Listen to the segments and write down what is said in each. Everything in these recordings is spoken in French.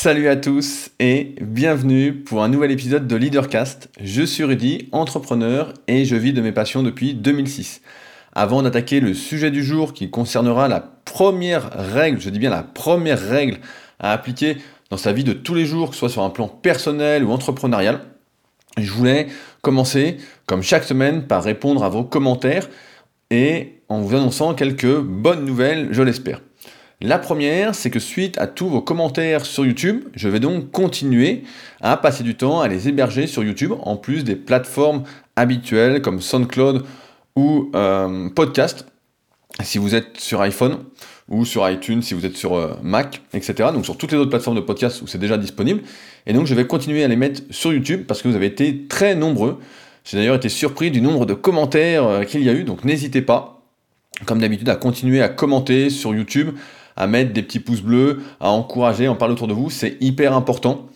Salut à tous et bienvenue pour un nouvel épisode de Leadercast. Je suis Rudy, entrepreneur et je vis de mes passions depuis 2006. Avant d'attaquer le sujet du jour qui concernera la première règle, je dis bien la première règle à appliquer dans sa vie de tous les jours, que ce soit sur un plan personnel ou entrepreneurial, je voulais commencer, comme chaque semaine, par répondre à vos commentaires et en vous annonçant quelques bonnes nouvelles, je l'espère. La première, c'est que suite à tous vos commentaires sur YouTube, je vais donc continuer à passer du temps à les héberger sur YouTube, en plus des plateformes habituelles comme SoundCloud ou euh, Podcast, si vous êtes sur iPhone, ou sur iTunes si vous êtes sur euh, Mac, etc. Donc sur toutes les autres plateformes de podcast où c'est déjà disponible. Et donc je vais continuer à les mettre sur YouTube parce que vous avez été très nombreux. J'ai d'ailleurs été surpris du nombre de commentaires euh, qu'il y a eu, donc n'hésitez pas, comme d'habitude, à continuer à commenter sur YouTube, à mettre des petits pouces bleus, à encourager, en parler autour de vous, c'est hyper important.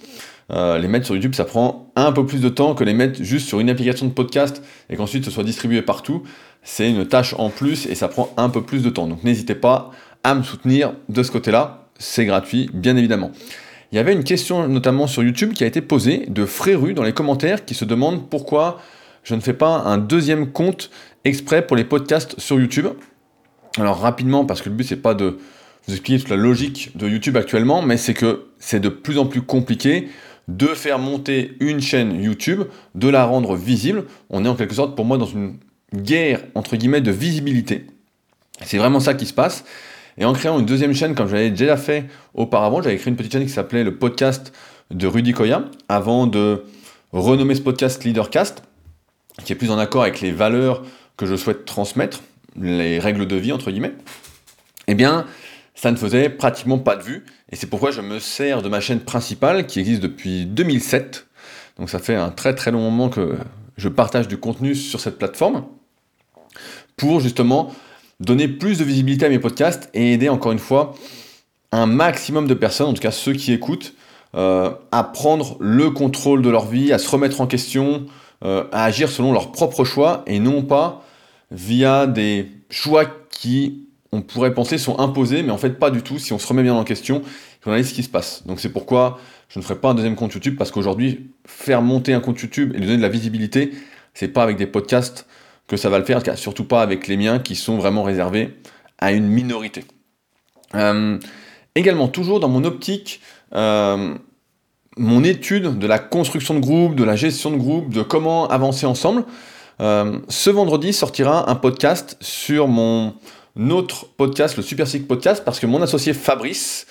Euh, les mettre sur YouTube, ça prend un peu plus de temps que les mettre juste sur une application de podcast et qu'ensuite ce soit distribué partout. C'est une tâche en plus et ça prend un peu plus de temps. Donc n'hésitez pas à me soutenir de ce côté-là. C'est gratuit, bien évidemment. Il y avait une question notamment sur YouTube qui a été posée de Fréru dans les commentaires qui se demande pourquoi je ne fais pas un deuxième compte exprès pour les podcasts sur YouTube. Alors rapidement, parce que le but c'est pas de vous expliquer toute la logique de YouTube actuellement, mais c'est que c'est de plus en plus compliqué de faire monter une chaîne YouTube, de la rendre visible. On est en quelque sorte pour moi dans une guerre entre guillemets de visibilité. C'est vraiment ça qui se passe. Et en créant une deuxième chaîne, comme j'avais déjà fait auparavant, j'avais créé une petite chaîne qui s'appelait le podcast de Rudy Koya, avant de renommer ce podcast Leadercast, qui est plus en accord avec les valeurs que je souhaite transmettre, les règles de vie entre guillemets. Eh bien, ça ne faisait pratiquement pas de vues. Et c'est pourquoi je me sers de ma chaîne principale qui existe depuis 2007. Donc ça fait un très très long moment que je partage du contenu sur cette plateforme pour justement donner plus de visibilité à mes podcasts et aider encore une fois un maximum de personnes, en tout cas ceux qui écoutent, euh, à prendre le contrôle de leur vie, à se remettre en question, euh, à agir selon leurs propres choix et non pas via des choix qui on pourrait penser sont imposés, mais en fait pas du tout si on se remet bien en question et qu'on analyse ce qui se passe. Donc c'est pourquoi je ne ferai pas un deuxième compte YouTube, parce qu'aujourd'hui, faire monter un compte YouTube et lui donner de la visibilité, c'est pas avec des podcasts que ça va le faire, surtout pas avec les miens qui sont vraiment réservés à une minorité. Euh, également, toujours dans mon optique, euh, mon étude de la construction de groupe, de la gestion de groupe, de comment avancer ensemble, euh, ce vendredi sortira un podcast sur mon notre podcast, le Super Sick Podcast, parce que mon associé Fabrice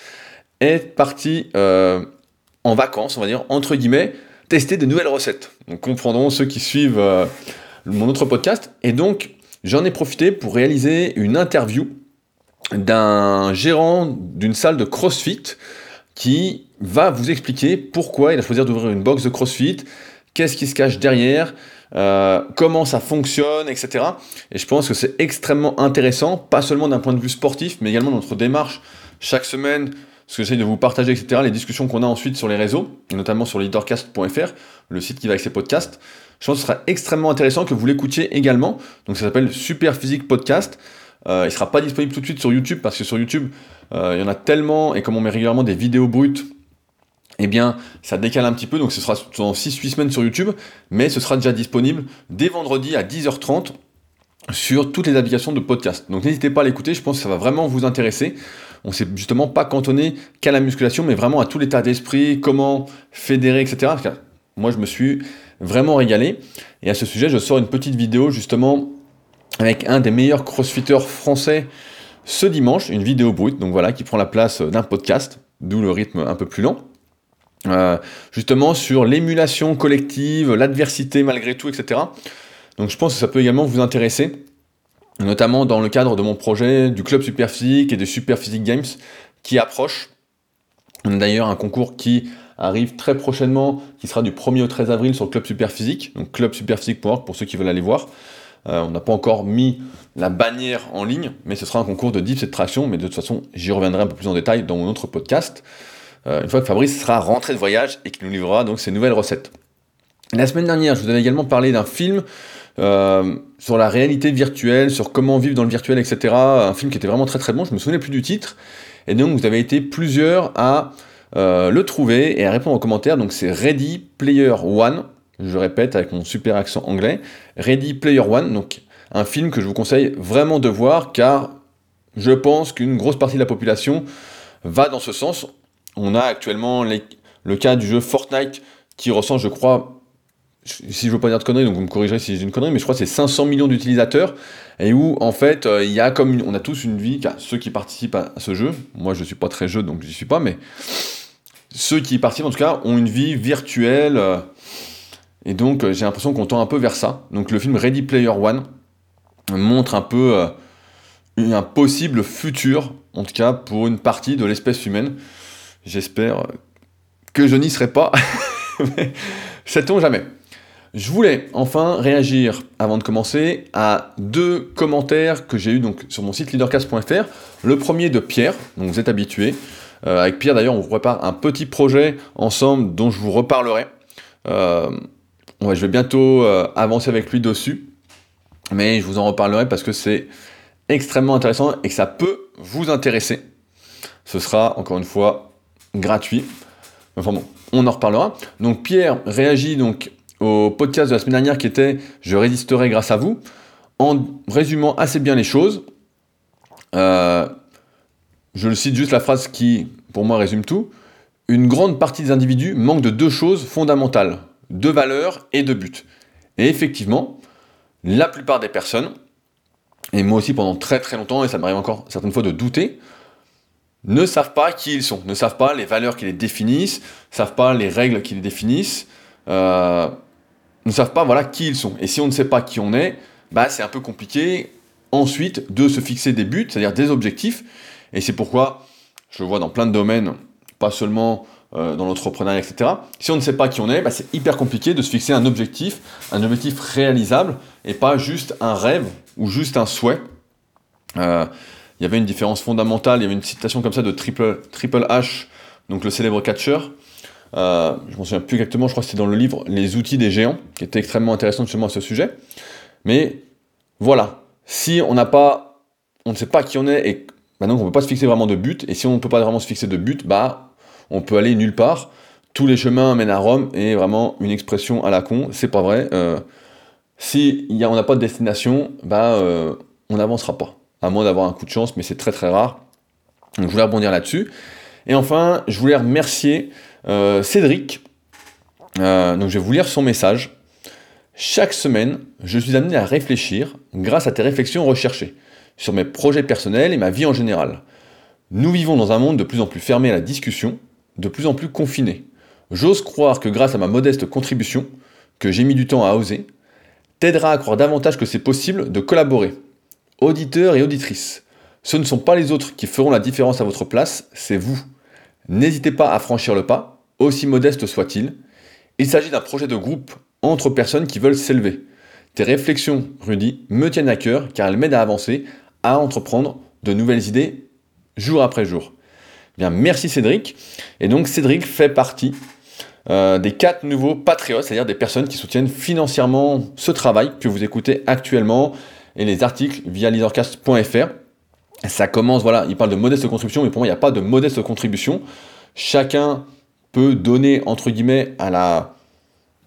est parti euh, en vacances, on va dire, entre guillemets, tester de nouvelles recettes. Donc comprendront ceux qui suivent euh, mon autre podcast. Et donc, j'en ai profité pour réaliser une interview d'un gérant d'une salle de CrossFit qui va vous expliquer pourquoi il a choisi d'ouvrir une box de CrossFit, qu'est-ce qui se cache derrière, euh, comment ça fonctionne, etc. Et je pense que c'est extrêmement intéressant, pas seulement d'un point de vue sportif, mais également notre démarche chaque semaine, ce que j'essaie de vous partager, etc., les discussions qu'on a ensuite sur les réseaux, notamment sur leadercast.fr, le site qui va avec ces podcasts. Je pense que ce sera extrêmement intéressant que vous l'écoutiez également. Donc ça s'appelle Super Physique Podcast. Euh, il ne sera pas disponible tout de suite sur YouTube parce que sur YouTube, euh, il y en a tellement, et comme on met régulièrement des vidéos brutes eh bien, ça décale un petit peu, donc ce sera dans 6-8 semaines sur YouTube, mais ce sera déjà disponible dès vendredi à 10h30 sur toutes les applications de podcast. Donc n'hésitez pas à l'écouter, je pense que ça va vraiment vous intéresser. On s'est justement pas cantonné qu'à la musculation, mais vraiment à tout l'état d'esprit, comment fédérer, etc. moi, je me suis vraiment régalé. Et à ce sujet, je sors une petite vidéo justement avec un des meilleurs crossfitters français ce dimanche, une vidéo brute, donc voilà, qui prend la place d'un podcast, d'où le rythme un peu plus lent. Euh, justement sur l'émulation collective, l'adversité malgré tout, etc. Donc je pense que ça peut également vous intéresser, notamment dans le cadre de mon projet du Club Superphysique et des Superphysique Games qui approchent. On a d'ailleurs un concours qui arrive très prochainement, qui sera du 1er au 13 avril sur le Club Superphysique, donc clubsuperphysique.org pour ceux qui veulent aller voir. Euh, on n'a pas encore mis la bannière en ligne, mais ce sera un concours de dips et de traction, mais de toute façon, j'y reviendrai un peu plus en détail dans mon autre podcast. Euh, une fois que Fabrice sera rentré de voyage et qu'il nous livrera donc ses nouvelles recettes. La semaine dernière, je vous avais également parlé d'un film euh, sur la réalité virtuelle, sur comment vivre dans le virtuel, etc. Un film qui était vraiment très très bon, je me souvenais plus du titre. Et donc vous avez été plusieurs à le trouver et à répondre en commentaire. Donc c'est Ready Player One, je répète avec mon super accent anglais, Ready Player One, donc un film que je vous conseille vraiment de voir car je pense qu'une grosse partie de la population va dans ce sens. On a actuellement le cas du jeu Fortnite qui ressent, je crois, si je veux pas dire de conneries, donc vous me corrigerez si j'ai une connerie, mais je crois que c'est 500 millions d'utilisateurs, et où en fait euh, il y a comme on a tous une vie, ceux qui participent à, ce jeu, moi je suis pas très jeu donc je suis pas, mais ceux qui participent en tout cas ont une vie virtuelle, euh, et donc euh, j'ai l'impression qu'on tend un peu vers ça. Donc le film Ready Player One montre un peu un possible futur, en tout cas pour une partie de l'espèce humaine. J'espère que je n'y serai pas, sait-on jamais. Je voulais enfin réagir, avant de commencer, à deux commentaires que j'ai eu donc sur mon site leadercast.fr. Le premier de Pierre, donc vous êtes habitué. Euh, avec Pierre d'ailleurs, on vous prépare un petit projet ensemble dont je vous reparlerai. Euh, je vais bientôt euh, avancer avec lui dessus, mais je vous en reparlerai parce que c'est extrêmement intéressant et que ça peut vous intéresser. Ce sera encore une fois gratuit. Enfin bon, on en reparlera. Donc Pierre réagit donc au podcast de la semaine dernière qui était Je résisterai grâce à vous, en résumant assez bien les choses. Euh, je le cite juste la phrase qui, pour moi, résume tout. Une grande partie des individus manque de deux choses fondamentales, de valeurs et de but. Et effectivement, la plupart des personnes, et moi aussi pendant très très longtemps, et ça m'arrive encore certaines fois de douter, ne savent pas qui ils sont, ne savent pas les valeurs qui les définissent, ne savent pas les règles qui les définissent, euh, ne savent pas voilà qui ils sont. Et si on ne sait pas qui on est, bah, c'est un peu compliqué ensuite de se fixer des buts, c'est-à-dire des objectifs. Et c'est pourquoi je vois dans plein de domaines, pas seulement euh, dans l'entrepreneuriat, etc. Si on ne sait pas qui on est, bah, c'est hyper compliqué de se fixer un objectif, un objectif réalisable, et pas juste un rêve ou juste un souhait. Euh, il y avait une différence fondamentale, il y avait une citation comme ça de Triple, Triple H, donc le célèbre catcher. Euh, je m'en souviens plus exactement, je crois que c'était dans le livre Les outils des géants, qui était extrêmement intéressant justement à ce sujet. Mais voilà, si on n'a pas, on ne sait pas qui on est et maintenant on ne peut pas se fixer vraiment de but, et si on ne peut pas vraiment se fixer de but, bah on peut aller nulle part. Tous les chemins mènent à Rome et vraiment une expression à la con, c'est pas vrai. Euh, si on n'a pas de destination, bah euh, on n'avancera pas à moins d'avoir un coup de chance, mais c'est très très rare. Je voulais rebondir là-dessus. Et enfin, je voulais remercier euh, Cédric. Euh, donc je vais vous lire son message. Chaque semaine, je suis amené à réfléchir, grâce à tes réflexions recherchées, sur mes projets personnels et ma vie en général. Nous vivons dans un monde de plus en plus fermé à la discussion, de plus en plus confiné. J'ose croire que grâce à ma modeste contribution, que j'ai mis du temps à oser, t'aidera à croire davantage que c'est possible de collaborer, auditeurs et auditrices, ce ne sont pas les autres qui feront la différence à votre place, c'est vous. N'hésitez pas à franchir le pas, aussi modeste soit-il. Il, s'agit d'un projet de groupe entre personnes qui veulent s'élever. Tes réflexions, Rudy, me tiennent à cœur car elles m'aident à avancer, à entreprendre de nouvelles idées jour après jour. Bien, merci Cédric. Et donc Cédric fait partie euh, des quatre nouveaux patriotes, c'est-à-dire des personnes qui soutiennent financièrement ce travail que vous écoutez actuellement et les articles via leadercast.fr. Ça commence, voilà, il parle de modeste contribution, mais pour moi, il n'y a pas de modeste contribution. Chacun peut donner, entre guillemets, à la...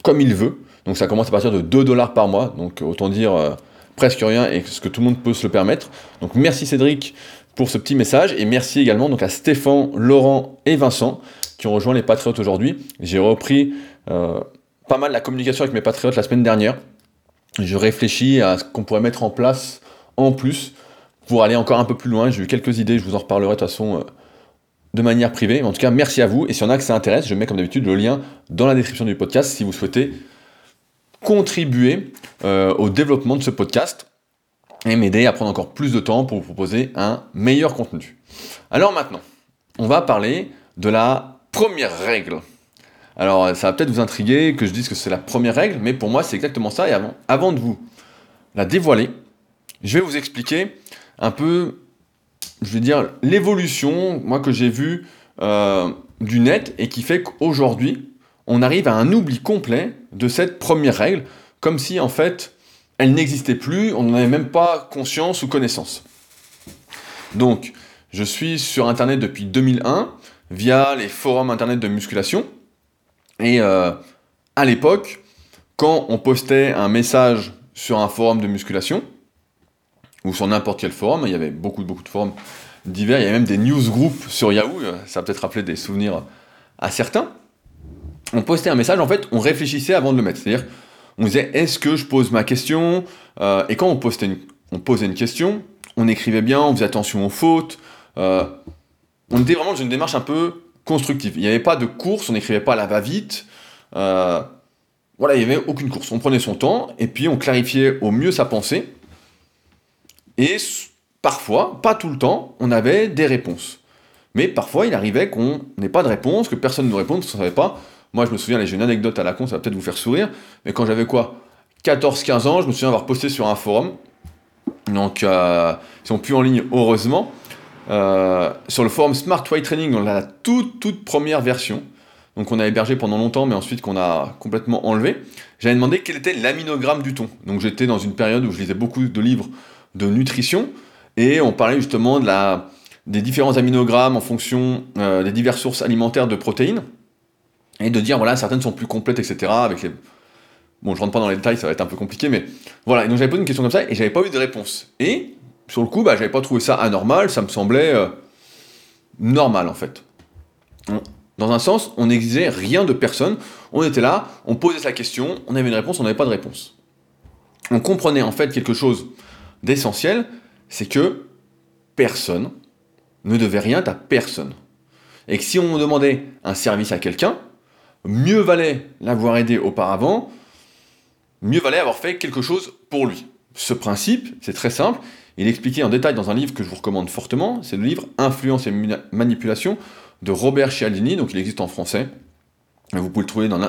comme il veut. Donc ça commence à partir de 2 dollars par mois, donc autant dire euh, presque rien et ce que tout le monde peut se le permettre. Donc merci Cédric pour ce petit message et merci également donc à Stéphane, Laurent et Vincent qui ont rejoint les Patriotes aujourd'hui. J'ai repris euh, pas mal la communication avec mes Patriotes la semaine dernière je réfléchis à ce qu'on pourrait mettre en place en plus pour aller encore un peu plus loin. J'ai eu quelques idées, je vous en reparlerai de toute façon euh, de manière privée. En tout cas, merci à vous. Et s'il y en a que ça intéresse, je mets comme d'habitude le lien dans la description du podcast si vous souhaitez contribuer euh, au développement de ce podcast et m'aider à prendre encore plus de temps pour vous proposer un meilleur contenu. Alors maintenant, on va parler de la première règle alors, euh, ça va peut-être vous intriguer que je dise que c'est la première règle, mais pour moi, c'est exactement ça. Et avant, de vous la dévoiler, je vais vous expliquer un peu, je vais dire, l'évolution, moi, que j'ai vue euh, du net et qui fait qu'aujourd'hui, on arrive à un oubli complet de cette première règle, comme si, en fait, elle n'existait plus, on n'en avait même pas conscience ou connaissance. Donc, je suis sur Internet depuis 2001, via les forums internet de musculation. Et euh, à l'époque, quand on postait un message sur un forum de musculation, ou sur n'importe quel forum, il y avait beaucoup, beaucoup de forums divers, il y avait même des newsgroups sur Yahoo, ça peut-être rappeler des souvenirs à certains. On postait un message, en fait, on réfléchissait avant de le mettre. C'est-à-dire, on disait, est-ce que je pose ma question? Euh, Et quand on, postait on posait une question, on écrivait bien, on faisait attention aux fautes. Euh, on était vraiment dans une démarche un peu constructive. Il n'y avait pas de course, on n'écrivait pas à la va-vite. Euh, voilà, il n'y avait aucune course. On prenait son temps et puis on clarifiait au mieux sa pensée. Et parfois, pas tout le temps, on avait des réponses. Mais parfois, il arrivait qu'on n'ait pas de réponse, que personne ne nous réponde, parce qu'on ne savait pas. Moi, je me souviens, j'ai une anecdote à la con, ça va peut-être vous faire sourire, mais quand j'avais quoi? 14-15 ans, je me souviens avoir posté sur un forum, donc euh, ils sont plus en ligne, heureusement, euh, sur le forum Smart Way Training, on la toute, toute première version, donc on a hébergé pendant longtemps, mais ensuite qu'on a complètement enlevé. J'avais demandé quel était l'aminogramme du ton. Donc j'étais dans une période où je lisais beaucoup de livres de nutrition, et on parlait justement de la, des différents aminogrammes en fonction euh, des diverses sources alimentaires de protéines, et de dire, voilà, certaines sont plus complètes, etc., avec les... Bon, je rentre pas dans les détails, ça va être un peu compliqué, mais voilà, donc j'avais posé une question comme ça, et j'avais pas eu de réponse. Et, sur le coup, bah, j'avais pas trouvé ça anormal, ça me semblait euh, normal, en fait. Dans un sens, on n'exigeait rien de personne, on était là, on posait sa question, on avait une réponse, on n'avait pas de réponse. On comprenait en fait quelque chose d'essentiel, c'est que personne ne devait rien à personne. Et que si on demandait un service à quelqu'un, mieux valait l'avoir aidé auparavant, mieux valait avoir fait quelque chose pour lui. Ce principe, c'est très simple, il est expliqué en détail dans un livre que je vous recommande fortement, c'est le livre Influence et manipulation de Robert Cialdini, donc il existe en français. Vous pouvez le trouver dans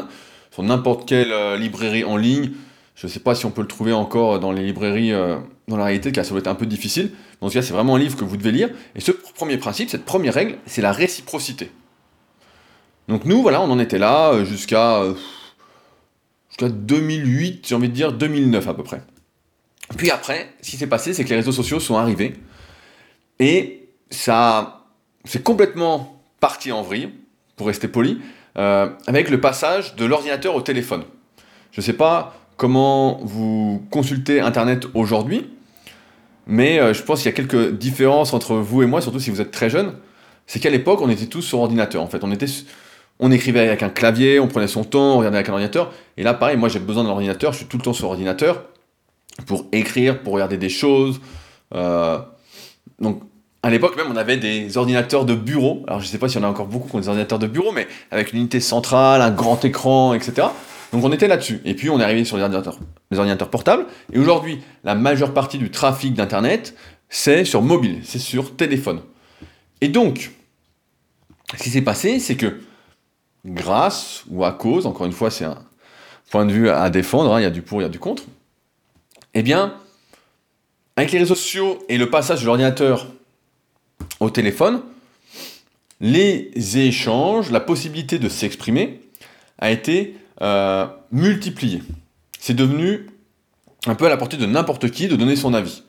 n'importe quelle euh, librairie en ligne. Je ne sais pas si on peut le trouver encore dans les librairies euh, dans la réalité, car ça doit être un peu difficile. En tout cas, c'est vraiment un livre que vous devez lire. Et ce premier principe, cette première règle, c'est la réciprocité. Donc nous, voilà, on en était là euh, jusqu'à jusqu'à 2008, j'ai envie de dire 2009 à peu près. Puis après, ce qui s'est passé, c'est que les réseaux sociaux sont arrivés et ça, c'est complètement parti en vrille, pour rester poli, euh, avec le passage de l'ordinateur au téléphone. Je ne sais pas comment vous consultez Internet aujourd'hui, mais euh, je pense qu'il y a quelques différences entre vous et moi, surtout si vous êtes très jeune. C'est qu'à l'époque, on était tous sur ordinateur. En fait, on était, on écrivait avec un clavier, on prenait son temps, on regardait avec un ordinateur. Et là, pareil, moi, j'ai besoin d'un ordinateur. Je suis tout le temps sur ordinateur pour écrire, pour regarder des choses. Euh, donc, à l'époque même, on avait des ordinateurs de bureau. Alors, je ne sais pas s'il y en a encore beaucoup qui ont des ordinateurs de bureau, mais avec une unité centrale, un grand écran, etc. Donc, on était là-dessus. Et puis, on est arrivé sur les ordinateurs, les ordinateurs portables. Et aujourd'hui, la majeure partie du trafic d'Internet, c'est sur mobile, c'est sur téléphone. Et donc, ce qui s'est passé, c'est que grâce ou à cause, encore une fois, c'est un point de vue à défendre, hein, il y a du pour, il y a du contre, eh bien, avec les réseaux sociaux et le passage de l'ordinateur au téléphone, les échanges, la possibilité de s'exprimer a été euh, multipliée. C'est devenu un peu à la portée de n'importe qui de donner son avis.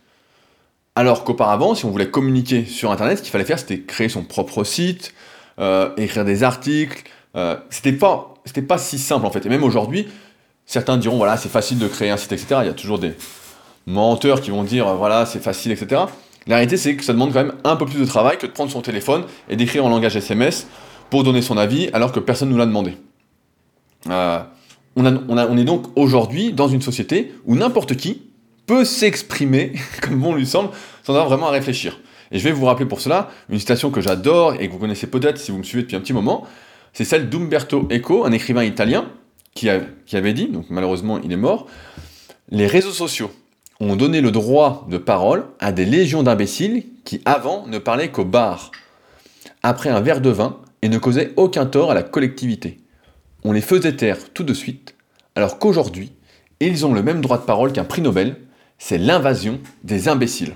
Alors qu'auparavant, si on voulait communiquer sur Internet, ce qu'il fallait faire, c'était créer son propre site, euh, écrire des articles. Euh, c'était pas, c'était pas si simple en fait. Et même aujourd'hui, certains diront voilà, c'est facile de créer un site, etc. Il y a toujours des menteurs qui vont dire voilà, c'est facile, etc. La réalité, c'est que ça demande quand même un peu plus de travail que de prendre son téléphone et d'écrire en langage SMS pour donner son avis alors que personne ne nous l'a demandé. Euh, on, on, est donc aujourd'hui dans une société où n'importe qui peut s'exprimer comme bon lui semble sans avoir vraiment à réfléchir. Et je vais vous rappeler pour cela une citation que j'adore et que vous connaissez peut-être si vous me suivez depuis un petit moment. C'est celle d'Umberto Eco, un écrivain italien, qui, avait dit, donc malheureusement il est mort, Les réseaux sociaux ont donné le droit de parole à des légions d'imbéciles qui avant ne parlaient qu'au bar, après un verre de vin, et ne causaient aucun tort à la collectivité. On les faisait taire tout de suite, alors qu'aujourd'hui, ils ont le même droit de parole qu'un prix Nobel, c'est l'invasion des imbéciles.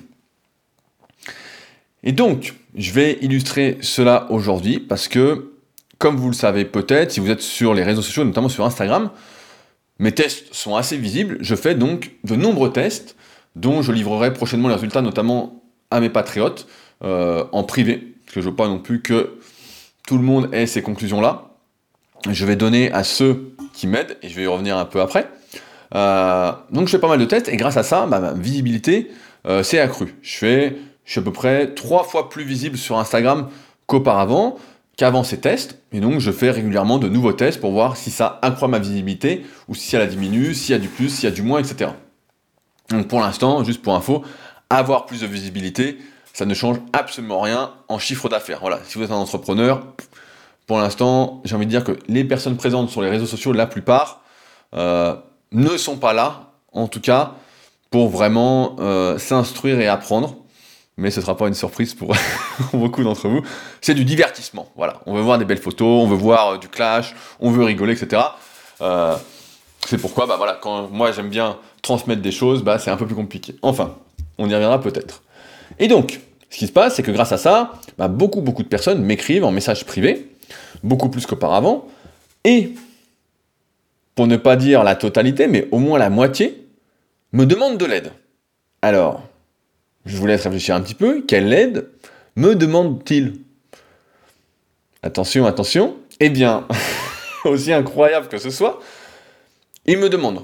Et donc, je vais illustrer cela aujourd'hui parce que, comme vous le savez peut-être, si vous êtes sur les réseaux sociaux, notamment sur Instagram, mes tests sont assez visibles. Je fais donc de nombreux tests dont je livrerai prochainement les résultats, notamment à mes patriotes, euh, en privé, parce que je ne veux pas non plus que tout le monde ait ces conclusions-là. Je vais donner à ceux qui m'aident, et je vais y revenir un peu après. Euh, donc je fais pas mal de tests, et grâce à ça, bah, ma visibilité euh, s'est accrue. Je je suis à peu près trois fois plus visible sur Instagram qu'auparavant, qu'avant ces tests, et donc je fais régulièrement de nouveaux tests pour voir si ça accroît ma visibilité, ou si elle diminue, s'il y a du plus, s'il y a du moins, etc. Donc pour l'instant, juste pour info, avoir plus de visibilité, ça ne change absolument rien en chiffre d'affaires. Voilà, si vous êtes un entrepreneur, pour l'instant, j'ai envie de dire que les personnes présentes sur les réseaux sociaux, la plupart, euh, ne sont pas là, en tout cas, pour vraiment euh, s'instruire et apprendre. Mais ce ne sera pas une surprise pour beaucoup d'entre vous. C'est du divertissement. Voilà, on veut voir des belles photos, on veut voir euh, du clash, on veut rigoler, etc. c'est pourquoi, bah voilà, quand moi j'aime bien transmettre des choses, bah c'est un peu plus compliqué. Enfin, on y reviendra peut-être. Et donc, ce qui se passe, c'est que grâce à ça, bah, beaucoup, beaucoup de personnes m'écrivent en message privé, beaucoup plus qu'auparavant, et, pour ne pas dire la totalité, mais au moins la moitié, me demandent de l'aide. Alors, je vous laisse réfléchir un petit peu, quelle aide me demandent-ils Attention, attention, eh bien, aussi incroyable que ce soit, ils me demandent,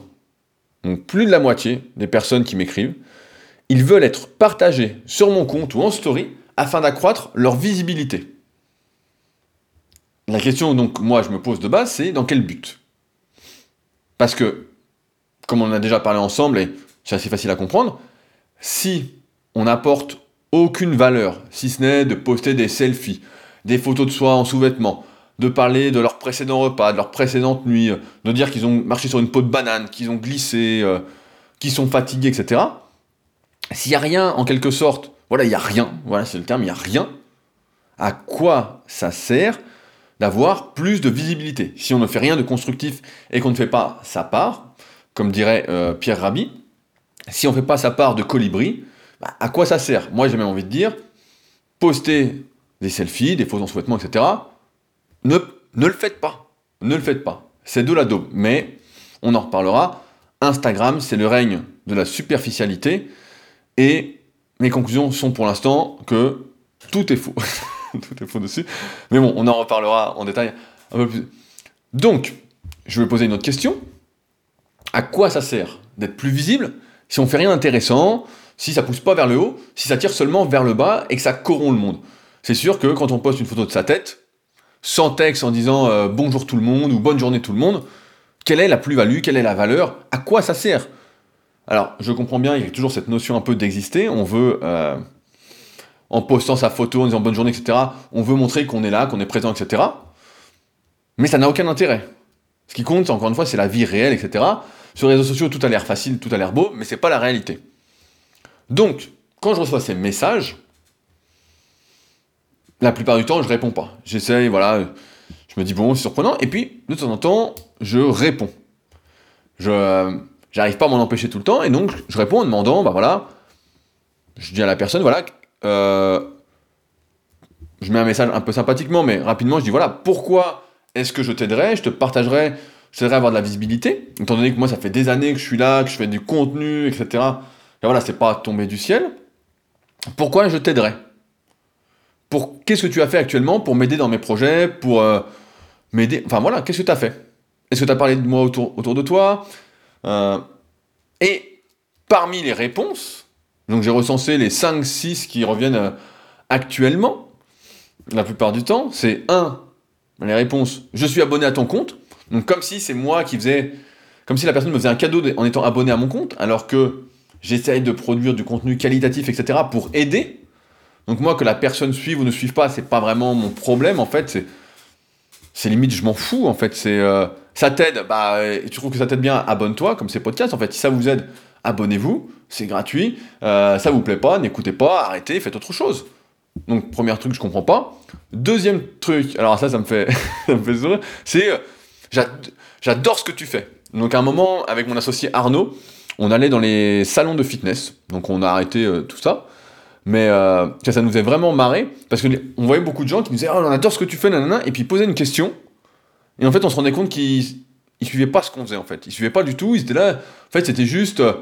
donc plus de la moitié des personnes qui m'écrivent, ils veulent être partagés sur mon compte ou en story afin d'accroître leur visibilité. La question donc moi je me pose de base c'est dans quel but? Parce que, comme on a déjà parlé ensemble et c'est assez facile à comprendre, si on n'apporte aucune valeur, si ce n'est de poster des selfies, des photos de soi en sous-vêtements, de parler de leur précédent repas, de leur précédente nuit, de dire qu'ils ont marché sur une peau de banane, qu'ils ont glissé, euh, qu'ils sont fatigués, etc. S'il n'y a rien, en quelque sorte, voilà, il n'y a rien, voilà, c'est le terme, il n'y a rien, à quoi ça sert d'avoir plus de visibilité? Si on ne fait rien de constructif et qu'on ne fait pas sa part, comme dirait euh, Pierre Rabhi, si on ne fait pas sa part de colibri, bah, à quoi ça sert? Moi j'ai même envie de dire, poster des selfies, des photos en sous-vêtements, etc., ne, le faites pas. Ne le faites pas. C'est de la. Mais on en reparlera. Instagram, c'est le règne de la superficialité. Et mes conclusions sont pour l'instant que tout est faux. tout est faux dessus. Mais bon, on en reparlera en détail un peu plus. Donc, je vais poser une autre question. À quoi ça sert d'être plus visible si on fait rien d'intéressant, si ça pousse pas vers le haut, si ça tire seulement vers le bas et que ça corrompt le monde C'est sûr que quand on poste une photo de sa tête, sans texte en disant euh, bonjour tout le monde ou bonne journée tout le monde, quelle est la plus-value, quelle est la valeur, à quoi ça sert? Alors, je comprends bien, il y a toujours cette notion un peu d'exister. On veut, euh, en postant sa photo, en disant bonne journée, etc., on veut montrer qu'on est là, qu'on est présent, etc. Mais ça n'a aucun intérêt. Ce qui compte, encore une fois, c'est la vie réelle, etc. Sur les réseaux sociaux, tout a l'air facile, tout a l'air beau, mais c'est pas la réalité. Donc, quand je reçois ces messages, la plupart du temps, je réponds pas. J'essaye, voilà, je me dis bon, c'est surprenant, et puis, de temps en temps, je réponds. Je J'arrive pas à m'en empêcher tout le temps, et donc je réponds en demandant, bah voilà, je dis à la personne, voilà, euh, je mets un message un peu sympathiquement, mais rapidement, je dis, voilà, pourquoi est-ce que je t'aiderais, je te partagerai, je t'aiderais à avoir de la visibilité, étant donné que moi, ça fait des années que je suis là, que je fais du contenu, etc. Et voilà, c'est pas tombé du ciel. Pourquoi je t'aiderais pour qu'est-ce que tu as fait actuellement pour m'aider dans mes projets, pour euh, m'aider. Enfin voilà, qu'est-ce que tu as fait? Est-ce que tu as parlé de moi autour, autour de toi? Euh, et parmi les réponses, donc j'ai recensé les 5-6 qui reviennent euh, actuellement, la plupart du temps, c'est 1, les réponses, je suis abonné à ton compte, donc comme si c'est moi qui faisais, comme si la personne me faisait un cadeau en étant abonné à mon compte, alors que j'essaye de produire du contenu qualitatif, etc., pour aider. Donc moi, que la personne suive ou ne suive pas, c'est pas vraiment mon problème, en fait, c'est, limite, je m'en fous, en fait. Euh, ça t'aide, bah, tu trouves que ça t'aide bien, abonne-toi, comme ces podcasts. En fait, si ça vous aide, abonnez-vous, c'est gratuit. Euh, ça vous plaît pas, n'écoutez pas, arrêtez, faites autre chose. Donc, premier truc, je comprends pas. Deuxième truc, alors ça, ça me fait, ça me fait sourire, c'est euh, j'adore ce que tu fais. Donc, à un moment, avec mon associé Arnaud, on allait dans les salons de fitness. Donc, on a arrêté euh, tout ça. Mais euh, ça, nous a vraiment marré parce qu'on voyait beaucoup de gens qui nous disaient Oh, on adore ce que tu fais, nanana, et puis ils posaient une question et en fait, on se rendait compte qu'ils ne suivaient pas ce qu'on faisait, en fait. Ils suivaient pas du tout, ils étaient là. En fait, c'était juste. Euh,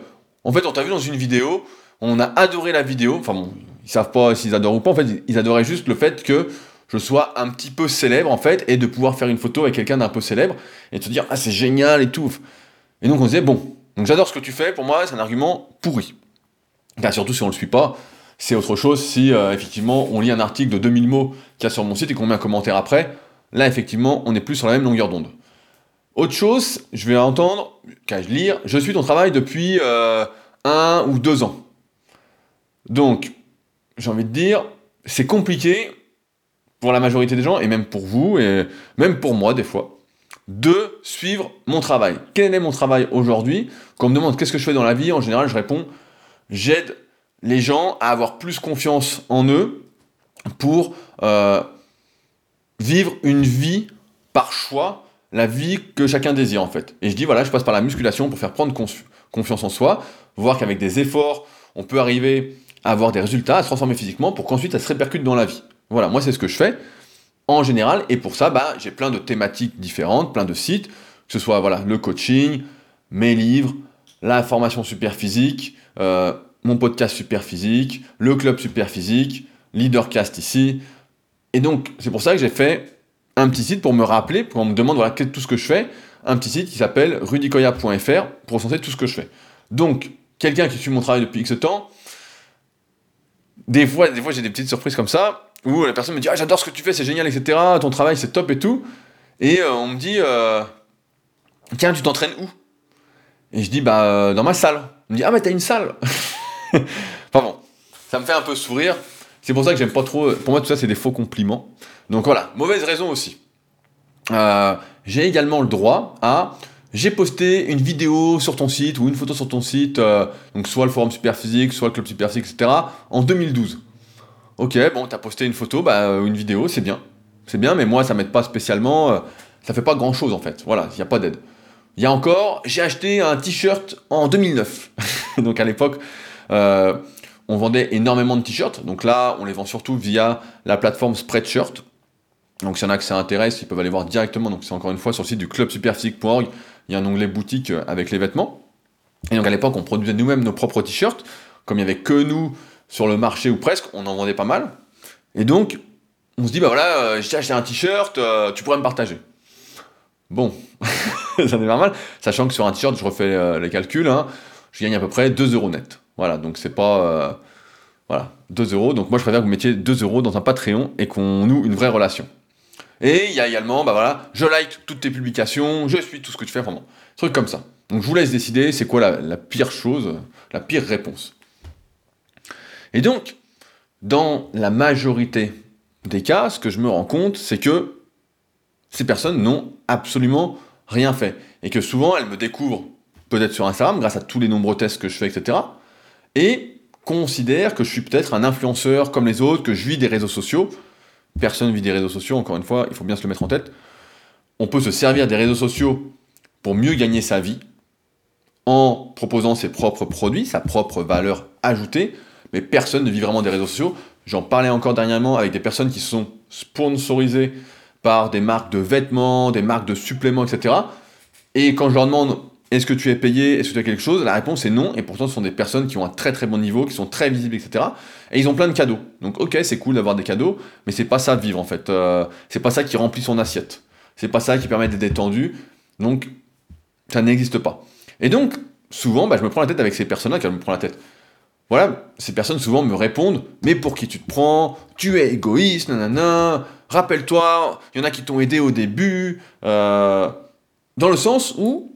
en fait, on t'a vu dans une vidéo, on a adoré la vidéo. Enfin bon, ils savent pas s'ils adorent ou pas. En fait, ils adoraient juste le fait que je sois un petit peu célèbre en fait, et de pouvoir faire une photo avec quelqu'un d'un peu célèbre, et te dire, ah c'est génial et tout. Et donc on disait, bon, donc j'adore ce que tu fais, pour moi c'est un argument pourri. Car surtout si on le suit pas, c'est autre chose si euh, effectivement on lit un article de 2000 mots qu'il y a sur mon site et qu'on met un commentaire après, là effectivement on est plus sur la même longueur d'onde. Autre chose, je vais entendre, quand je lire, je suis ton travail depuis euh, un ou deux ans. Donc, j'ai envie de dire, c'est compliqué pour la majorité des gens, et même pour vous, et même pour moi des fois, de suivre mon travail. Quel est mon travail aujourd'hui? Quand on me demande qu'est-ce que je fais dans la vie, en général, je réponds, j'aide les gens à avoir plus confiance en eux pour euh, vivre une vie par choix la vie que chacun désire en fait. Et je dis voilà, je passe par la musculation pour faire prendre confiance en soi, voir qu'avec des efforts, on peut arriver à avoir des résultats, à se transformer physiquement pour qu'ensuite ça se répercute dans la vie. Voilà, moi c'est ce que je fais en général et pour ça, bah, j'ai plein de thématiques différentes, plein de sites, que ce soit voilà, le coaching, mes livres, la formation super physique, euh, mon podcast super physique, le club super physique, Leadercast ici. Et donc, c'est pour ça que j'ai fait un petit site pour me rappeler, pour on me demande voilà, tout ce que je fais, un petit site qui s'appelle rudicoya.fr pour recenser tout ce que je fais. Donc, quelqu'un qui suit mon travail depuis X temps, des fois, des fois j'ai des petites surprises comme ça, où la personne me dit ah, j'adore ce que tu fais, c'est génial, etc. Ton travail, c'est top et tout. Et euh, on me dit euh, tiens, tu t'entraînes où? Et je dis bah euh, dans ma salle. On me dit ah, mais t'as une salle Enfin bon, ça me fait un peu sourire. C'est pour ça que j'aime pas trop. Pour moi, tout ça, c'est des faux compliments. Donc voilà, mauvaise raison aussi. J'ai également le droit à. J'ai posté une vidéo sur ton site ou une photo sur ton site, donc soit le forum Superphysique, soit le club Superphysique, etc., en 2012. Ok, bon, t'as posté une photo, bah, euh, une vidéo, c'est bien. C'est bien, mais moi, ça m'aide pas spécialement. ça fait pas grand chose en fait. Voilà, il n'y a pas d'aide. Il y a encore, j'ai acheté un t-shirt en 2009. donc à l'époque, on vendait énormément de t-shirts. Donc là, on les vend surtout via la plateforme Spreadshirt. Donc s'il y en a que ça intéresse, ils peuvent aller voir directement. Donc c'est encore une fois sur le site du clubsuperphysique.org. Il y a un onglet boutique euh, avec les vêtements. Et donc à l'époque, on produisait nous-mêmes nos propres t-shirts. Comme il n'y avait que nous sur le marché ou presque, on en vendait pas mal. Et donc, on se dit, bah voilà, euh, j'ai acheté un t-shirt, euh, tu pourrais me partager. Bon, ça n'est pas mal. Sachant que sur un t-shirt, je refais les calculs, hein, je gagne à peu près 2 euros net. Voilà, donc c'est pas. Euh, voilà, 2 euros. Donc moi je préfère que vous mettiez 2 euros dans un Patreon et qu'on noue une vraie relation. Et il y a également, bah voilà, je like toutes tes publications, je suis tout ce que tu fais, vraiment. Truc comme ça. Donc je vous laisse décider c'est quoi la, pire chose, la pire réponse. Et donc, dans la majorité des cas, ce que je me rends compte, c'est que ces personnes n'ont absolument rien fait. Et que souvent, elles me découvrent peut-être sur Instagram, grâce à tous les nombreux tests que je fais, etc et considère que je suis peut-être un influenceur comme les autres, que je vis des réseaux sociaux. Personne vit des réseaux sociaux, encore une fois, il faut bien se le mettre en tête. On peut se servir des réseaux sociaux pour mieux gagner sa vie en proposant ses propres produits, sa propre valeur ajoutée, mais personne ne vit vraiment des réseaux sociaux. J'en parlais encore dernièrement avec des personnes qui sont sponsorisées par des marques de vêtements, des marques de suppléments, etc. Et quand je leur demande est-ce que tu es payé? Est-ce que tu as quelque chose? La réponse est non, et pourtant ce sont des personnes qui ont un très très bon niveau, qui sont très visibles, etc. Et ils ont plein de cadeaux. Donc ok, c'est cool d'avoir des cadeaux, mais c'est pas ça vivre en fait. Euh, c'est pas ça qui remplit son assiette. C'est pas ça qui permet d'être détendu. Donc ça n'existe pas. Et donc souvent, bah, je me prends la tête avec ces personnes-là qui me prend la tête. Voilà, ces personnes souvent me répondent Mais pour qui tu te prends? Tu es égoïste, nanana. Rappelle-toi, il y en a qui t'ont aidé au début. Euh, dans le sens où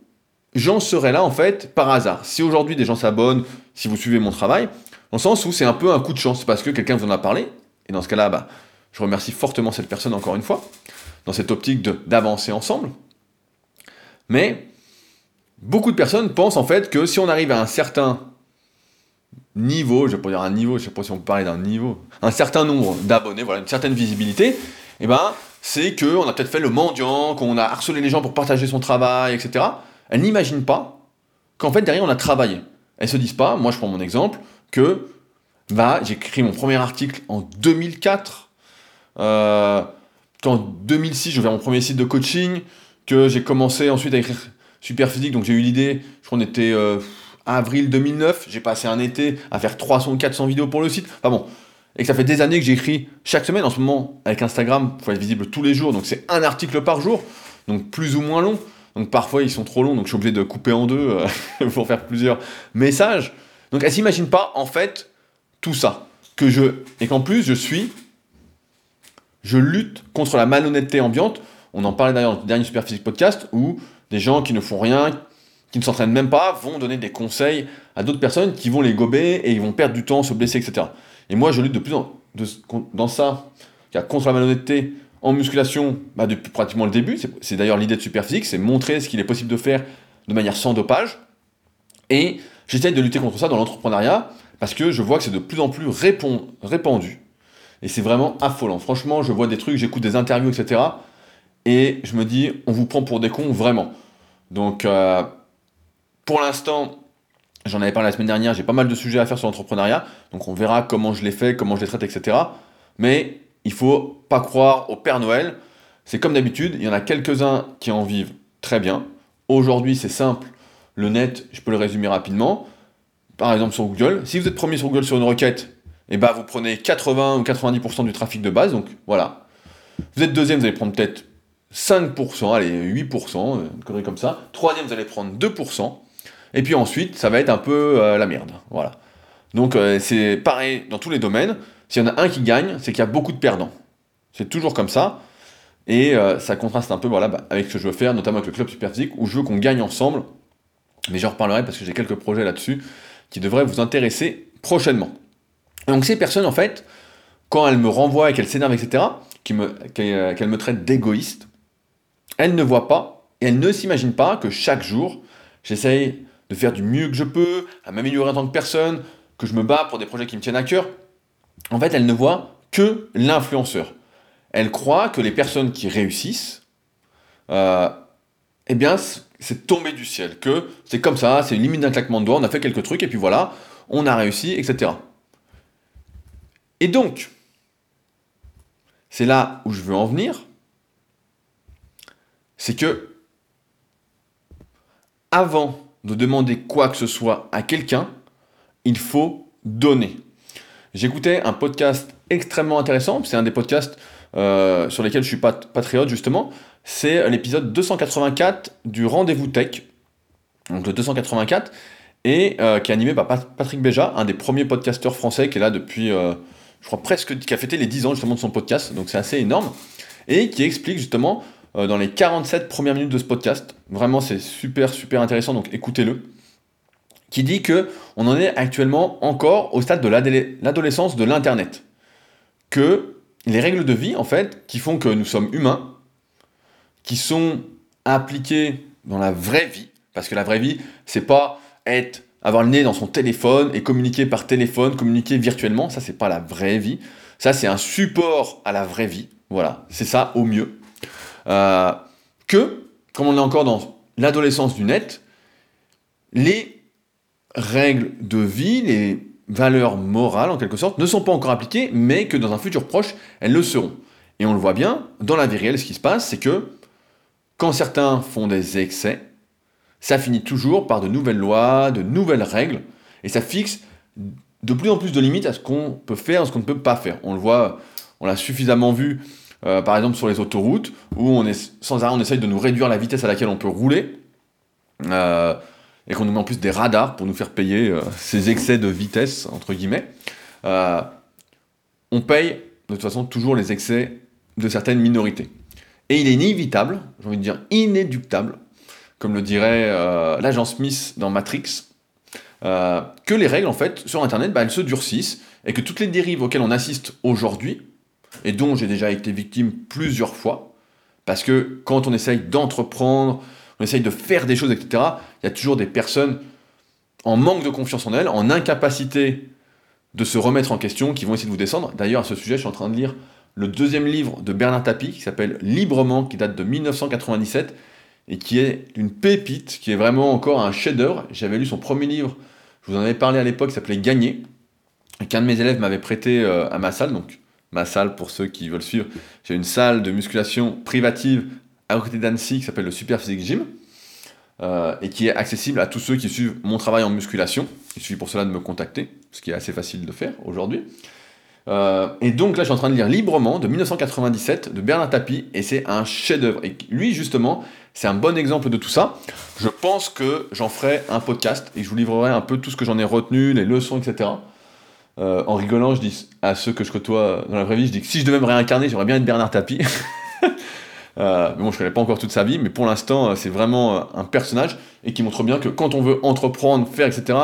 j'en serais là en fait par hasard. Si aujourd'hui des gens s'abonnent, si vous suivez mon travail, dans le sens où c'est un peu un coup de chance parce que quelqu'un vous en a parlé, et dans ce cas-là, bah, je remercie fortement cette personne encore une fois, dans cette optique d'avancer ensemble. Mais beaucoup de personnes pensent en fait que si on arrive à un certain niveau, je vais pas dire un niveau, je sais pas si on peut parler d'un niveau, un certain nombre d'abonnés, voilà, une certaine visibilité, et eh ben c'est qu'on a peut-être fait le mendiant, qu'on a harcelé les gens pour partager son travail, etc. Elles n'imaginent pas qu'en fait derrière on a travaillé. Elles se disent pas, moi je prends mon exemple, que j'ai écrit mon premier article en 2004, euh, qu'en 2006 j'ai ouvert mon premier site de coaching, que j'ai commencé ensuite à écrire super physique, donc j'ai eu l'idée, je crois qu'on était euh, avril 2009, j'ai passé un été à faire 300 ou 400 vidéos pour le site. Enfin bon, et que ça fait des années que j'écris chaque semaine en ce moment avec Instagram, il faut être visible tous les jours, donc c'est un article par jour, donc plus ou moins long. Donc parfois ils sont trop longs, donc je suis obligé de couper en deux euh, pour faire plusieurs messages. Donc elle s'imagine pas en fait tout ça que je et qu'en plus je suis je lutte contre la malhonnêteté ambiante. On en parlait d'ailleurs dans le dernier Superphysique podcast où des gens qui ne font rien, qui ne s'entraînent même pas, vont donner des conseils à d'autres personnes qui vont les gober et ils vont perdre du temps, se blesser, etc. Et moi, je lutte de plus en plus dans ça, contre la malhonnêteté en musculation bah, depuis pratiquement le début. C'est d'ailleurs l'idée de Superphysique, c'est montrer ce qu'il est possible de faire de manière sans dopage. Et j'essaie de lutter contre ça dans l'entrepreneuriat parce que je vois que c'est de plus en plus répandu. Et c'est vraiment affolant. Franchement, je vois des trucs, j'écoute des interviews, etc. Et je me dis, on vous prend pour des cons, vraiment. Donc, euh, pour l'instant, j'en avais parlé la semaine dernière, j'ai pas mal de sujets à faire sur l'entrepreneuriat. Donc, on verra comment je les fais, comment je les traite, etc. Mais il faut pas croire au Père Noël. C'est comme d'habitude, il y en a quelques-uns qui en vivent très bien. Aujourd'hui, c'est simple. Le net, je peux le résumer rapidement par exemple sur Google. Si vous êtes premier sur Google sur une requête, eh ben vous prenez 80 ou 90% du trafic de base, donc voilà. Vous êtes deuxième, vous allez prendre peut-être 5%, allez, 8%, une connerie comme ça. Troisième, vous allez prendre 2%. Et puis ensuite, ça va être un peu euh, la merde. Voilà. Donc euh, c'est pareil dans tous les domaines. S'il y en a un qui gagne, c'est qu'il y a beaucoup de perdants. C'est toujours comme ça. Et euh, ça contraste un peu voilà, bah, avec ce que je veux faire, notamment avec le club Superphysique, où je veux qu'on gagne ensemble. Mais j'en reparlerai parce que j'ai quelques projets là-dessus qui devrait vous intéresser prochainement. donc ces personnes, en fait, quand elles me renvoient et qu'elles s'énervent, etc., qu'elles me traitent d'égoïste, elles ne voient pas et elles ne s'imaginent pas que chaque jour, j'essaye de faire du mieux que je peux, à m'améliorer en tant que personne, que je me bats pour des projets qui me tiennent à cœur. En fait, elles ne voient que l'influenceur. Elles croient que les personnes qui réussissent, euh, eh bien, c'est tombé du ciel, que c'est comme ça, c'est une limite d'un claquement de doigts, on a fait quelques trucs, et puis voilà, on a réussi, etc. Et donc, c'est là où je veux en venir, c'est que, avant de demander quoi que ce soit à quelqu'un, il faut donner. J'écoutais un podcast extrêmement intéressant, c'est un des podcasts euh, sur lesquels je suis patriote justement, c'est l'épisode 284 du Rendez-vous Tech, donc le 284, et euh, qui est animé par Patrick Béja, un des premiers podcasteurs français qui est là depuis, euh, je crois presque, qui a fêté les 10 ans justement de son podcast, donc c'est assez énorme, et qui explique justement dans les 47 premières minutes de ce podcast, vraiment c'est super super intéressant, donc écoutez-le, qui dit que on en est actuellement encore au stade de l'adolescence de l'Internet, que les règles de vie en fait, qui font que nous sommes humains, qui sont appliquées dans la vraie vie, parce que la vraie vie, c'est pas être avoir le nez dans son téléphone et communiquer par téléphone, communiquer virtuellement, ça c'est pas la vraie vie. Ça c'est un support à la vraie vie. Voilà, c'est ça au mieux. Euh, que, comme on est encore dans l'adolescence du net, les règles de vie, les valeurs morales en quelque sorte, ne sont pas encore appliquées, mais que dans un futur proche, elles le seront. Et on le voit bien, dans la vie réelle, ce qui se passe, c'est que quand certains font des excès, ça finit toujours par de nouvelles lois, de nouvelles règles, et ça fixe de plus en plus de limites à ce qu'on peut faire, à ce qu'on ne peut pas faire. On le voit, on l'a suffisamment vu, euh, par exemple sur les autoroutes, où on est, sans arrêt on essaye de nous réduire la vitesse à laquelle on peut rouler, euh, et qu'on nous met en plus des radars pour nous faire payer euh, ces excès de vitesse, entre guillemets. on paye de toute façon toujours les excès de certaines minorités. Et il est inévitable, j'ai envie de dire inéductable, comme le dirait l'agent Smith dans Matrix, que les règles, en fait, sur Internet, bah, elles se durcissent, et que toutes les dérives auxquelles on assiste aujourd'hui, et dont j'ai déjà été victime plusieurs fois, parce que quand on essaye d'entreprendre, on essaye de faire des choses, etc., il y a toujours des personnes en manque de confiance en elles, en incapacité de se remettre en question, qui vont essayer de vous descendre. D'ailleurs, à ce sujet, je suis en train de lire le deuxième livre de Bernard Tapie qui s'appelle Librement, qui date de 1997 et qui est une pépite, qui est vraiment encore un chef-d'œuvre. J'avais lu son premier livre, je vous en avais parlé à l'époque, qui s'appelait Gagner, et qu'un de mes élèves m'avait prêté euh, à ma salle, donc ma salle pour ceux qui veulent suivre. J'ai une salle de musculation privative à côté d'Annecy qui s'appelle le Super Physique Gym. Euh, et qui est accessible à tous ceux qui suivent mon travail en musculation. Il suffit pour cela de me contacter, ce qui est assez facile de faire aujourd'hui. Euh, et donc là, je suis en train de lire Librement de 1997 de Bernard Tapie, et c'est un chef-d'œuvre. Et lui, justement, c'est un bon exemple de tout ça. Je pense que j'en ferai un podcast et je vous livrerai un peu tout ce que j'en ai retenu, les leçons, etc. Euh, en rigolant, je dis à ceux que je côtoie dans la vraie vie, je dis que si je devais me réincarner, j'aimerais bien être Bernard Tapie. Euh, mais bon, je connais pas encore toute sa vie, mais pour l'instant, c'est vraiment un personnage et qui montre bien que quand on veut entreprendre, faire, etc.,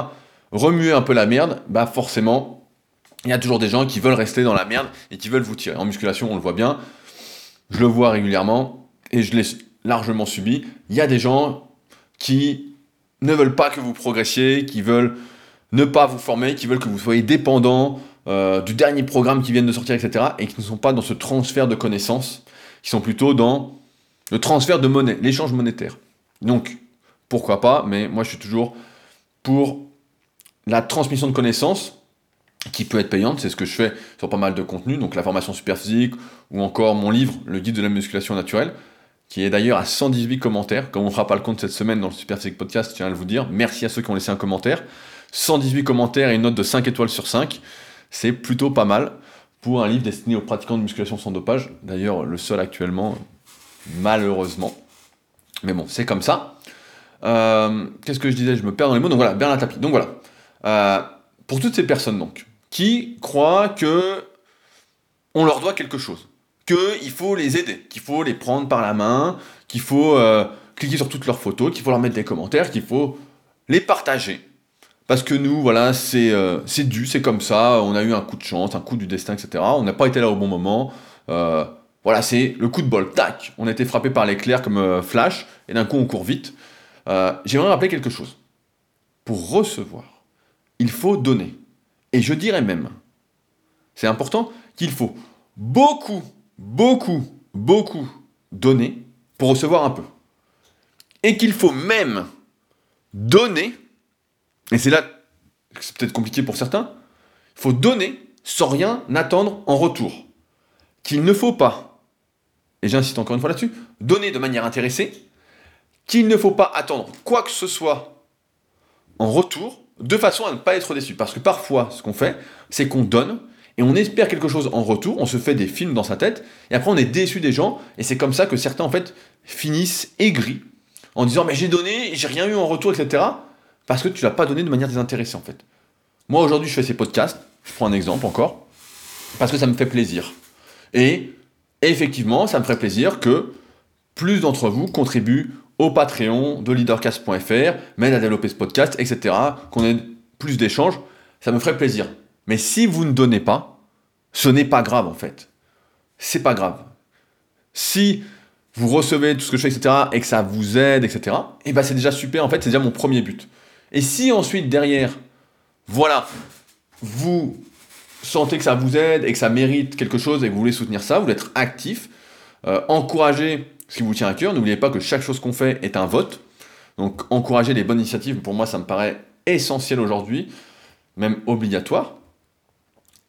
remuer un peu la merde, bah forcément, il y a toujours des gens qui veulent rester dans la merde et qui veulent vous tirer. En musculation, on le voit bien. Je le vois régulièrement et je l'ai largement subi. Il y a des gens qui ne veulent pas que vous progressiez, qui veulent ne pas vous former, qui veulent que vous soyez dépendant euh, du dernier programme qui vient de sortir, etc. et qui ne sont pas dans ce transfert de connaissances, qui sont plutôt dans le transfert de monnaie, l'échange monétaire. Donc, pourquoi pas, mais moi je suis toujours pour la transmission de connaissances qui peut être payante, c'est ce que je fais sur pas mal de contenus, donc la formation super physique, ou encore mon livre, le guide de la musculation naturelle, qui est d'ailleurs à 118 commentaires, comme on ne fera pas le compte cette semaine dans le Super Physique Podcast, je tiens à le vous dire, merci à ceux qui ont laissé un commentaire, 118 commentaires et une note de 5 étoiles sur 5, c'est plutôt pas mal pour un livre destiné aux pratiquants de musculation sans dopage, d'ailleurs le seul actuellement, malheureusement, mais bon, c'est comme ça. Euh, qu'est-ce que je disais? Je me perds dans les mots, donc voilà, Bernard Tapie, donc voilà. Euh, pour toutes ces personnes donc, qui croient que on leur doit quelque chose, qu'il faut les aider, qu'il faut les prendre par la main, qu'il faut euh, cliquer sur toutes leurs photos, qu'il faut leur mettre des commentaires, qu'il faut les partager. Parce que nous, voilà, c'est euh, dû, c'est comme ça, on a eu un coup de chance, un coup du destin, etc. On n'a pas été là au bon moment. Euh, voilà, c'est le coup de bol, tac On a été frappé par l'éclair comme flash, et d'un coup on court vite. J'aimerais rappeler quelque chose. Pour recevoir, il faut donner. Et je dirais même, c'est important, qu'il faut beaucoup, beaucoup, beaucoup donner pour recevoir un peu. Et qu'il faut même donner, et c'est là que c'est peut-être compliqué pour certains, il faut donner sans rien attendre en retour. Qu'il ne faut pas, et j'insiste encore une fois là-dessus, donner de manière intéressée, qu'il ne faut pas attendre quoi que ce soit en retour, de façon à ne pas être déçu. Parce que parfois, ce qu'on fait, c'est qu'on donne et on espère quelque chose en retour, on se fait des films dans sa tête, et après on est déçu des gens, et c'est comme ça que certains en fait finissent aigris, en disant mais j'ai donné, j'ai rien eu en retour, etc. Parce que tu l'as pas donné de manière désintéressée en fait. Moi aujourd'hui je fais ces podcasts, je prends un exemple encore, parce que ça me fait plaisir. Et effectivement, ça me ferait plaisir que plus d'entre vous contribuent au Patreon de leadercast.fr, m'aide à développer ce podcast, etc. Qu'on ait plus d'échanges, ça me ferait plaisir. Mais si vous ne donnez pas, ce n'est pas grave en fait. C'est pas grave. Si vous recevez tout ce que je fais, etc., et que ça vous aide, etc., et eh ben c'est déjà super, en fait, c'est déjà mon premier but. Et si ensuite, derrière, voilà, vous sentez que ça vous aide et que ça mérite quelque chose et que vous voulez soutenir ça, vous voulez être actif, euh, encourager ce qui vous tient à cœur. N'oubliez pas que chaque chose qu'on fait est un vote. Donc encourager les bonnes initiatives, pour moi, ça me paraît essentiel aujourd'hui, même obligatoire.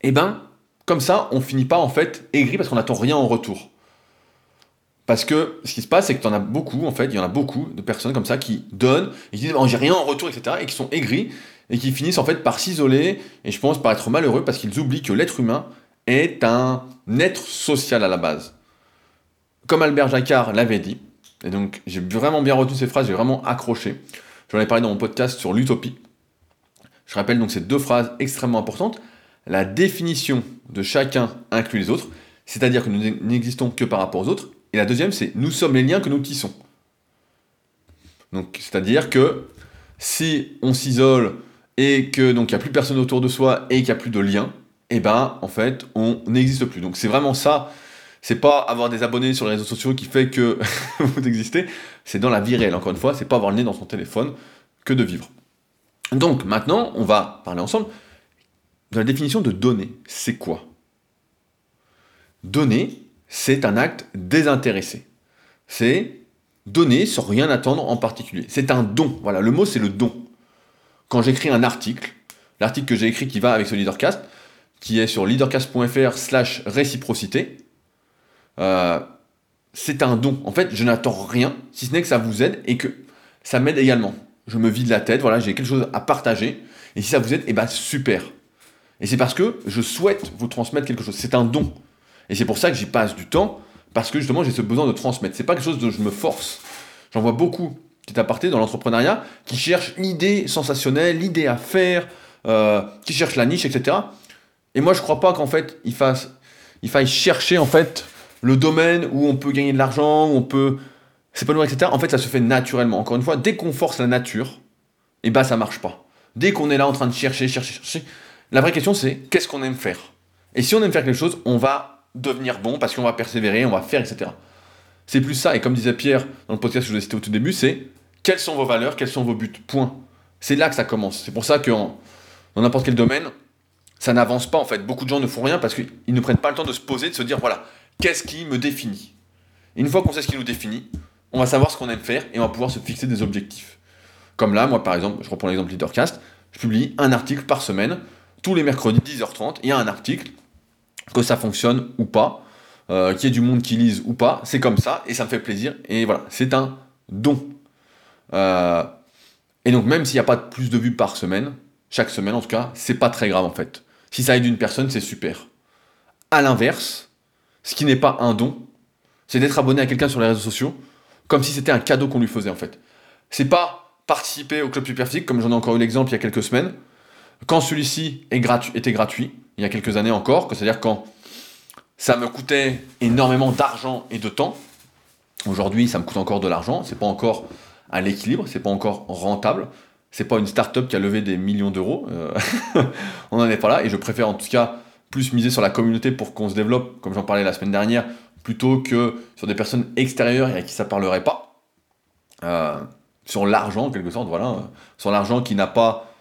Et eh ben, comme ça, on finit pas en fait aigri parce qu'on n'attend rien en retour. Parce que ce qui se passe, c'est que tu en as beaucoup, en fait, il y en a beaucoup de personnes comme ça qui donnent, et qui disent oh, j'ai rien en retour, etc., et qui sont aigris, et qui finissent en fait par s'isoler, et je pense par être malheureux parce qu'ils oublient que l'être humain est un être social à la base comme Albert Jacquard l'avait dit, et donc j'ai vraiment bien retenu ces phrases, j'ai vraiment accroché. J'en ai parlé dans mon podcast sur l'utopie. Je rappelle donc ces deux phrases extrêmement importantes. La définition de chacun inclut les autres, c'est-à-dire que nous n'existons que par rapport aux autres. Et la deuxième, c'est nous sommes les liens que nous tissons. Donc, c'est-à-dire que si on s'isole et que donc il n'y a plus personne autour de soi et qu'il n'y a plus de lien, eh ben en fait on n'existe plus. Donc c'est vraiment ça c'est pas avoir des abonnés sur les réseaux sociaux qui fait que vous existez, c'est dans la vie réelle, encore une fois, c'est pas avoir le nez dans son téléphone que de vivre. Donc maintenant, on va parler ensemble de la définition de donner. C'est quoi? Donner, c'est un acte désintéressé. C'est donner sans rien attendre en particulier. C'est un don. Voilà, le mot c'est le don. Quand j'écris un article, l'article que j'ai écrit qui va avec ce leadercast, qui est sur leadercast.fr slash réciprocité, euh, c'est un don. En fait, je n'attends rien, si ce n'est que ça vous aide et que ça m'aide également. Je me vide la tête, voilà, j'ai quelque chose à partager. Et si ça vous aide, eh ben super. Et c'est parce que je souhaite vous transmettre quelque chose. C'est un don. Et c'est pour ça que j'y passe du temps, parce que justement j'ai ce besoin de transmettre. C'est pas quelque chose dont je me force. J'en vois beaucoup, petit aparté, dans l'entrepreneuriat, qui cherchent l'idée sensationnelle, l'idée à faire, euh, qui cherchent la niche, etc. Et moi je crois pas qu'en fait il, fasse, il faille chercher en fait le domaine où on peut gagner de l'argent, où on peut s'épanouir, etc. En fait ça se fait naturellement. Encore une fois, dès qu'on force la nature, et eh ben ça marche pas. Dès qu'on est là en train de chercher, chercher, chercher, la vraie question c'est qu'est-ce qu'on aime faire? Et si on aime faire quelque chose, on va devenir bon parce qu'on va persévérer, on va faire, etc. C'est plus ça, et comme disait Pierre dans le podcast que je vous ai cité au tout début, c'est quelles sont vos valeurs, quels sont vos buts, point. C'est là que ça commence. C'est pour ça que dans n'importe quel domaine, ça n'avance pas en fait. Beaucoup de gens ne font rien parce qu'ils ne prennent pas le temps de se poser, de se dire voilà, qu'est-ce qui me définit? Une fois qu'on sait ce qui nous définit, on va savoir ce qu'on aime faire et on va pouvoir se fixer des objectifs. Comme là, moi par exemple, je reprends l'exemple Leadercast, je publie un article par semaine, tous les mercredis 10h30, il y a un article que ça fonctionne ou pas, euh, qu'il y ait du monde qui lise ou pas, c'est comme ça, et ça me fait plaisir, et voilà, c'est un don. Euh, et donc même s'il n'y a pas plus de vues par semaine, chaque semaine en tout cas, c'est pas très grave en fait. Si ça aide une personne, c'est super. À l'inverse, ce qui n'est pas un don, c'est d'être abonné à quelqu'un sur les réseaux sociaux, comme si c'était un cadeau qu'on lui faisait en fait. C'est pas participer au club Superphysique, comme j'en ai encore eu l'exemple il y a quelques semaines, quand celui-ci était gratuit, il y a quelques années encore, c'est-à-dire quand ça me coûtait énormément d'argent et de temps, aujourd'hui ça me coûte encore de l'argent, c'est pas encore à l'équilibre, c'est pas encore rentable, c'est pas une start-up qui a levé des millions d'euros, euh, on n'en est pas là, et je préfère en tout cas plus miser sur la communauté pour qu'on se développe, comme j'en parlais la semaine dernière, plutôt que sur des personnes extérieures et à qui ça parlerait pas. Euh, sur l'argent, en quelque sorte, voilà, sur l'argent qui n'a pas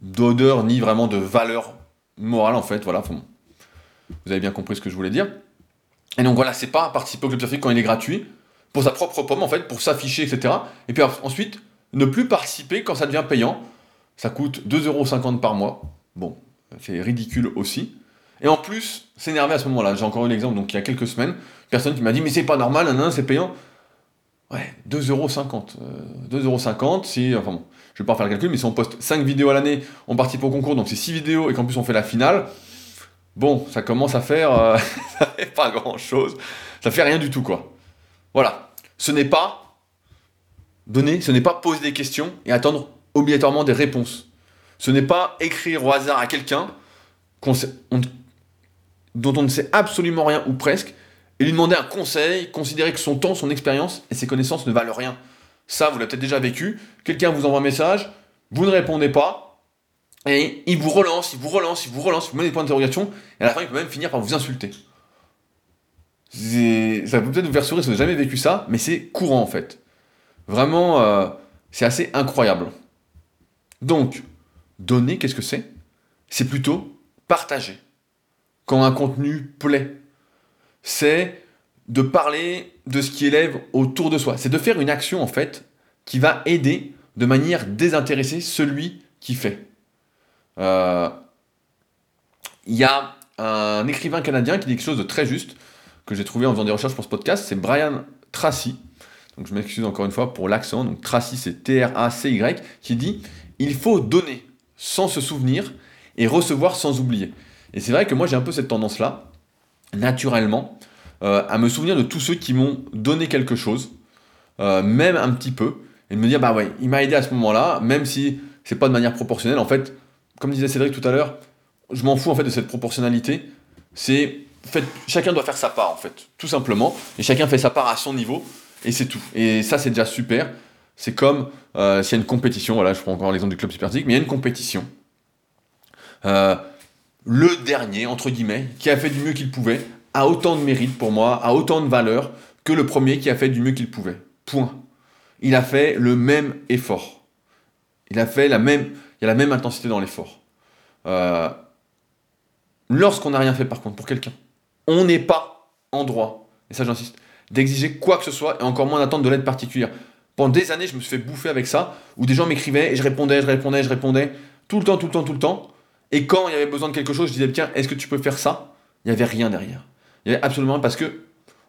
d'odeur ni vraiment de valeur morale en fait. Voilà, vous avez bien compris ce que je voulais dire. Et donc voilà, c'est pas participer au club surfing quand il est gratuit, pour sa propre pomme en fait, pour s'afficher, etc. Et puis ensuite, ne plus participer quand ça devient payant. Ça coûte 2,50€ par mois. Bon, c'est ridicule aussi. Et en plus, s'énerver à ce moment-là. J'ai encore eu l'exemple, donc il y a quelques semaines, personne qui m'a dit, mais c'est pas normal, c'est payant. Ouais, 2,50€. 2,50€, si. Enfin bon, je vais pas faire le calcul, mais si on poste 5 vidéos à l'année, on participe au concours, donc c'est 6 vidéos, et qu'en plus on fait la finale, bon, ça commence à faire. Euh, ça pas grand chose. Ça fait rien du tout, quoi. Voilà. Ce n'est pas donner, ce n'est pas poser des questions et attendre obligatoirement des réponses. Ce n'est pas écrire au hasard à quelqu'un dont on ne sait absolument rien ou presque et lui demander un conseil, considérer que son temps, son expérience et ses connaissances ne valent rien. Ça, vous l'avez peut-être déjà vécu. Quelqu'un vous envoie un message, vous ne répondez pas, et il vous relance, il vous relance, il vous relance, vous met des points d'interrogation, et à la fin, il peut même finir par vous insulter. Ça peut peut-être vous faire sourire si vous n'avez jamais vécu ça, mais c'est courant en fait. Vraiment, euh, c'est assez incroyable. Donc, donner, qu'est-ce que c'est? C'est plutôt partager. Quand un contenu plaît, c'est de parler de ce qui élève autour de soi. C'est de faire une action, en fait, qui va aider de manière désintéressée celui qui fait. Euh, il y a un écrivain canadien qui dit quelque chose de très juste, que j'ai trouvé en faisant des recherches pour ce podcast, c'est Brian Tracy. Donc je m'excuse encore une fois pour l'accent. Donc Tracy, c'est T-R-A-C-Y, qui dit Il faut donner sans se souvenir et recevoir sans oublier. Et c'est vrai que moi j'ai un peu cette tendance-là naturellement, euh, à me souvenir de tous ceux qui m'ont donné quelque chose, euh, même un petit peu, et de me dire, bah ouais, il m'a aidé à ce moment-là, même si c'est pas de manière proportionnelle. En fait, comme disait Cédric tout à l'heure, je m'en fous en fait de cette proportionnalité. C'est fait, chacun doit faire sa part en fait, tout simplement, et chacun fait sa part à son niveau, et c'est tout. Et ça, c'est déjà super. C'est comme euh, s'il y a une compétition, voilà, je prends encore l'exemple du club superphysique, mais il y a une compétition. Le dernier, entre guillemets, qui a fait du mieux qu'il pouvait, a autant de mérite pour moi, a autant de valeur que le premier qui a fait du mieux qu'il pouvait. Point. Il a fait le même effort. Il a fait la même, il y a la même intensité dans l'effort. Euh, lorsqu'on n'a rien fait par contre pour quelqu'un, on n'est pas en droit, et ça j'insiste, d'exiger quoi que ce soit et encore moins d'attendre de l'aide particulière. Pendant des années, je me suis fait bouffer avec ça, où des gens m'écrivaient et je répondais, je répondais, je répondais, tout le temps, tout le temps, tout le temps. Et quand il y avait besoin de quelque chose, je disais, tiens, est-ce que tu peux faire ça? Il n'y avait rien derrière. Il y avait absolument parce que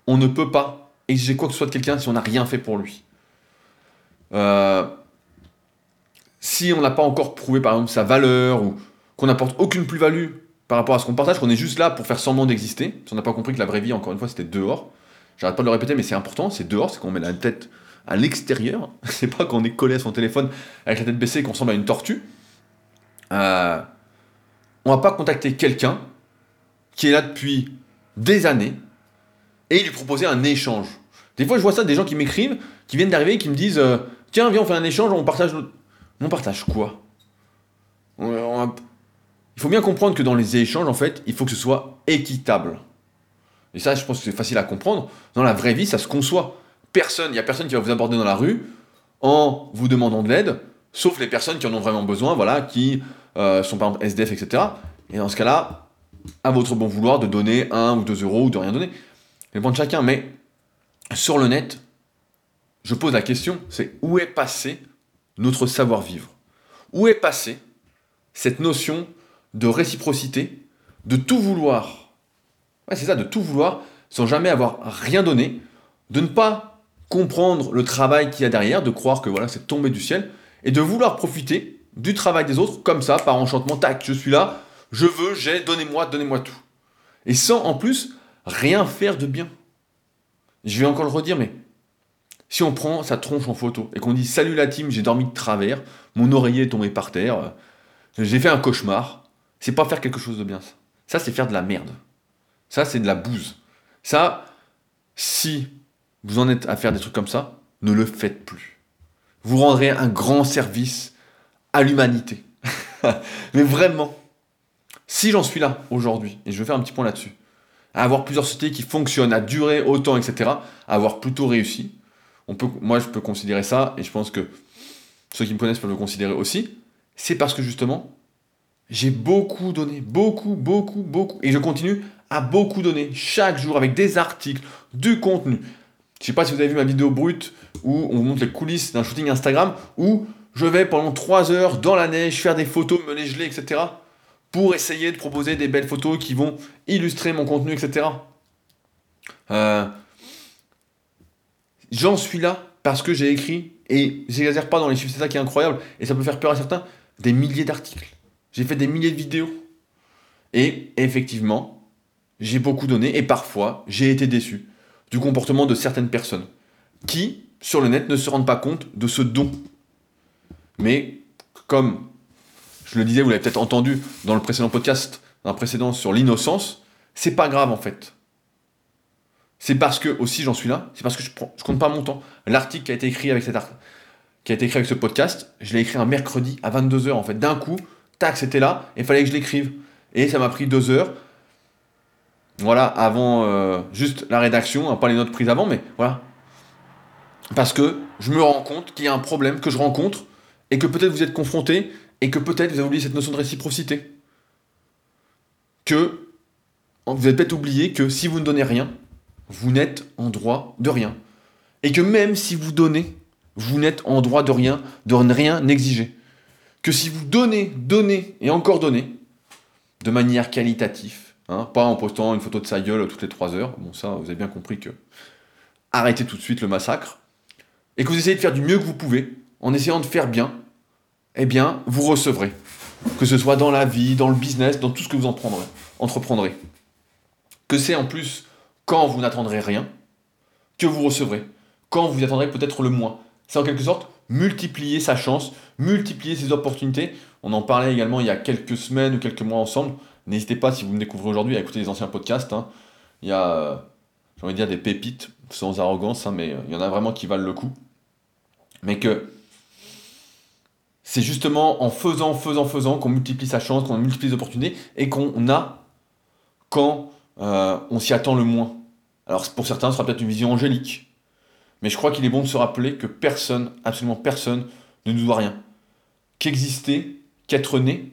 on ne peut pas exiger quoi que ce soit de quelqu'un si on n'a rien fait pour lui. Euh, si on n'a pas encore prouvé, par exemple, sa valeur ou qu'on n'apporte aucune plus-value par rapport à ce qu'on partage, qu'on est juste là pour faire semblant d'exister. Si on n'a pas compris que la vraie vie, encore une fois, c'était dehors. J'arrête pas de le répéter, mais c'est important, c'est dehors, c'est qu'on met la tête à l'extérieur. C'est pas qu'on est collé à son téléphone avec la tête baissée et qu'on ressemble à une tortue. Euh, on va pas contacter quelqu'un qui est là depuis des années et lui proposer un échange. Des fois, je vois ça, des gens qui m'écrivent, qui viennent d'arriver qui me disent euh, Tiens, viens, on fait un échange, on partage notre. On partage quoi? Il faut bien comprendre que dans les échanges, en fait, il faut que ce soit équitable. Et ça, je pense que c'est facile à comprendre. Dans la vraie vie, ça se conçoit. Personne, il n'y a personne qui va vous aborder dans la rue en vous demandant de l'aide, sauf les personnes qui en ont vraiment besoin, voilà, qui euh, sont par exemple SDF, etc. Et dans ce cas-là, à votre bon vouloir de donner un ou deux euros ou de rien donner. C'est bon chacun, mais sur le net, je pose la question, c'est où est passé notre savoir-vivre? Où est passé cette notion de réciprocité, de tout vouloir? C'est ça, de tout vouloir sans jamais avoir rien donné, de ne pas comprendre le travail qu'il y a derrière, de croire que voilà, c'est tombé du ciel, et de vouloir profiter du travail des autres comme ça, par enchantement, tac, je suis là, je veux, j'ai, donnez-moi, donnez-moi tout. Et sans en plus rien faire de bien. Je vais encore le redire, mais si on prend sa tronche en photo et qu'on dit Salut la team, j'ai dormi de travers, mon oreiller est tombé par terre, euh, j'ai fait un cauchemar, c'est pas faire quelque chose de bien ça. Ça, c'est faire de la merde. Ça, c'est de la bouse. Ça, si vous en êtes à faire des trucs comme ça, ne le faites plus. Vous rendrez un grand service à l'humanité. Mais vraiment, si j'en suis là aujourd'hui, et je vais faire un petit point là-dessus, à avoir plusieurs sociétés qui fonctionnent, à durer autant, etc., à avoir plutôt réussi, on peut, moi je peux considérer ça, et je pense que ceux qui me connaissent peuvent le considérer aussi, c'est parce que justement, j'ai beaucoup donné, beaucoup, beaucoup, beaucoup, et je continue à beaucoup donner chaque jour avec des articles, du contenu. Je sais pas si vous avez vu ma vidéo brute où on vous montre les coulisses d'un shooting Instagram où je vais pendant 3 heures dans la neige faire des photos, me les geler, etc. pour essayer de proposer des belles photos qui vont illustrer mon contenu, etc. Euh, J'en suis là parce que j'ai écrit, et j'exagère pas dans les chiffres, c'est ça qui est incroyable, et ça peut faire peur à certains, des milliers d'articles. J'ai fait des milliers de vidéos. Et effectivement, j'ai beaucoup donné, et parfois, j'ai été déçu du comportement de certaines personnes qui, sur le net, ne se rendent pas compte de ce don. Mais, comme je le disais, vous l'avez peut-être entendu dans le précédent podcast, le précédent sur l'innocence, c'est pas grave en fait. C'est parce que aussi j'en suis là, c'est parce que je, prends, je compte pas mon temps. L'article qui a été écrit avec cet qui a été écrit avec ce podcast, je l'ai écrit un mercredi à 22h en fait. D'un coup, tac, c'était là, il fallait que je l'écrive. Et ça m'a pris deux heures. Voilà, avant euh, juste la rédaction, hein, pas les notes prises avant, mais voilà. Parce que je me rends compte qu'il y a un problème que je rencontre et que peut-être vous êtes confronté et que peut-être vous avez oublié cette notion de réciprocité. Que vous avez peut-être oublié que si vous ne donnez rien, vous n'êtes en droit de rien. Et que même si vous donnez, vous n'êtes en droit de rien, de rien exiger. Que si vous donnez, donnez et encore donnez, de manière qualitative, hein, pas en postant une photo de sa gueule toutes les 3 heures, bon ça vous avez bien compris que arrêtez tout de suite le massacre, et que vous essayez de faire du mieux que vous pouvez, en essayant de faire bien, eh bien vous recevrez. Que ce soit dans la vie, dans le business, dans tout ce que vous en prendrez, entreprendrez. Que c'est en plus quand vous n'attendrez rien, que vous recevrez. Quand vous attendrez peut-être le moins. C'est en quelque sorte multiplier sa chance, multiplier ses opportunités. On en parlait également il y a quelques semaines ou quelques mois ensemble. N'hésitez pas, si vous me découvrez aujourd'hui, à écouter les anciens podcasts. Hein. Il y a, j'ai envie de dire, des pépites, sans arrogance, hein, mais il y en a vraiment qui valent le coup. Mais que c'est justement en faisant, faisant, faisant qu'on multiplie sa chance, qu'on multiplie les opportunités et qu'on a quand euh, on s'y attend le moins. Alors pour certains, ce sera peut-être une vision angélique. Mais je crois qu'il est bon de se rappeler que personne, absolument personne, ne nous doit rien. Qu'exister, qu'être né,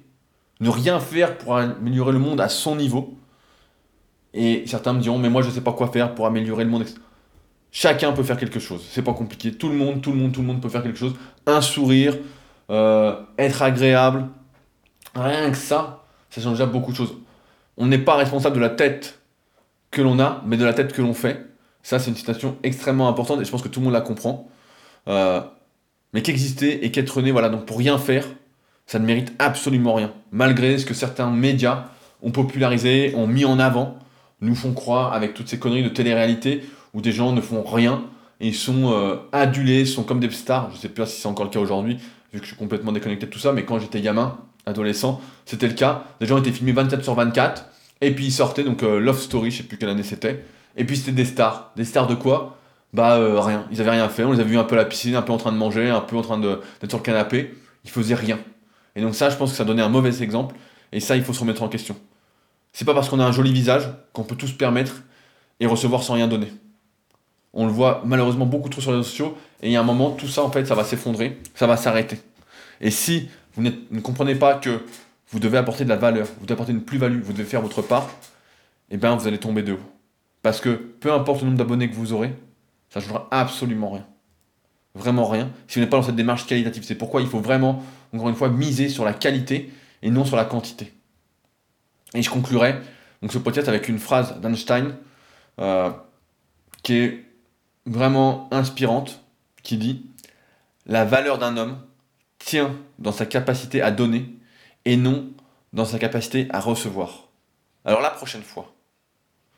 ne rien faire pour améliorer le monde à son niveau. Et certains me diront, mais moi je ne sais pas quoi faire pour améliorer le monde. Chacun peut faire quelque chose. C'est pas compliqué. Tout le monde, tout le monde, tout le monde peut faire quelque chose. Un sourire, euh, être agréable. Rien que ça, ça change déjà beaucoup de choses on n'est pas responsable de la tête que l'on a, mais de la tête que l'on fait. Ça, c'est une citation extrêmement importante et je pense que tout le monde la comprend. Euh, mais qu'exister et qu'être né, voilà, donc pour rien faire, ça ne mérite absolument rien. Malgré ce que certains médias ont popularisé, ont mis en avant, nous font croire avec toutes ces conneries de télé-réalité où des gens ne font rien et ils sont euh, adulés, sont comme des stars. Je sais pas si c'est encore le cas aujourd'hui, vu que je suis complètement déconnecté de tout ça, mais quand j'étais gamin, adolescent, c'était le cas. Des gens étaient filmés 24 sur 24, et puis ils sortaient, donc euh, Love Story, je sais plus quelle année c'était, et puis c'était des stars. Des stars de quoi? Bah euh, rien, ils avaient rien fait, on les a vus un peu à la piscine, un peu en train de manger, un peu en train d'être sur le canapé, ils faisaient rien. Et donc ça, je pense que ça donnait un mauvais exemple, et ça, il faut se remettre en question. C'est pas parce qu'on a un joli visage qu'on peut tout se permettre et recevoir sans rien donner. On le voit malheureusement beaucoup trop sur les réseaux sociaux, et il y a un moment, tout ça, en fait, ça va s'effondrer, ça va s'arrêter. Et si vous ne comprenez pas que vous devez apporter de la valeur, vous devez apporter une plus-value, vous devez faire votre part, eh bien, vous allez tomber de haut. Parce que peu importe le nombre d'abonnés que vous aurez, ça ne changera absolument rien. Vraiment rien. Si vous n'êtes pas dans cette démarche qualitative, c'est pourquoi il faut vraiment, encore une fois, miser sur la qualité et non sur la quantité. Et je conclurai donc ce podcast avec une phrase d'Einstein euh, qui est vraiment inspirante, qui dit La valeur d'un homme tient dans sa capacité à donner et non dans sa capacité à recevoir. Alors la prochaine fois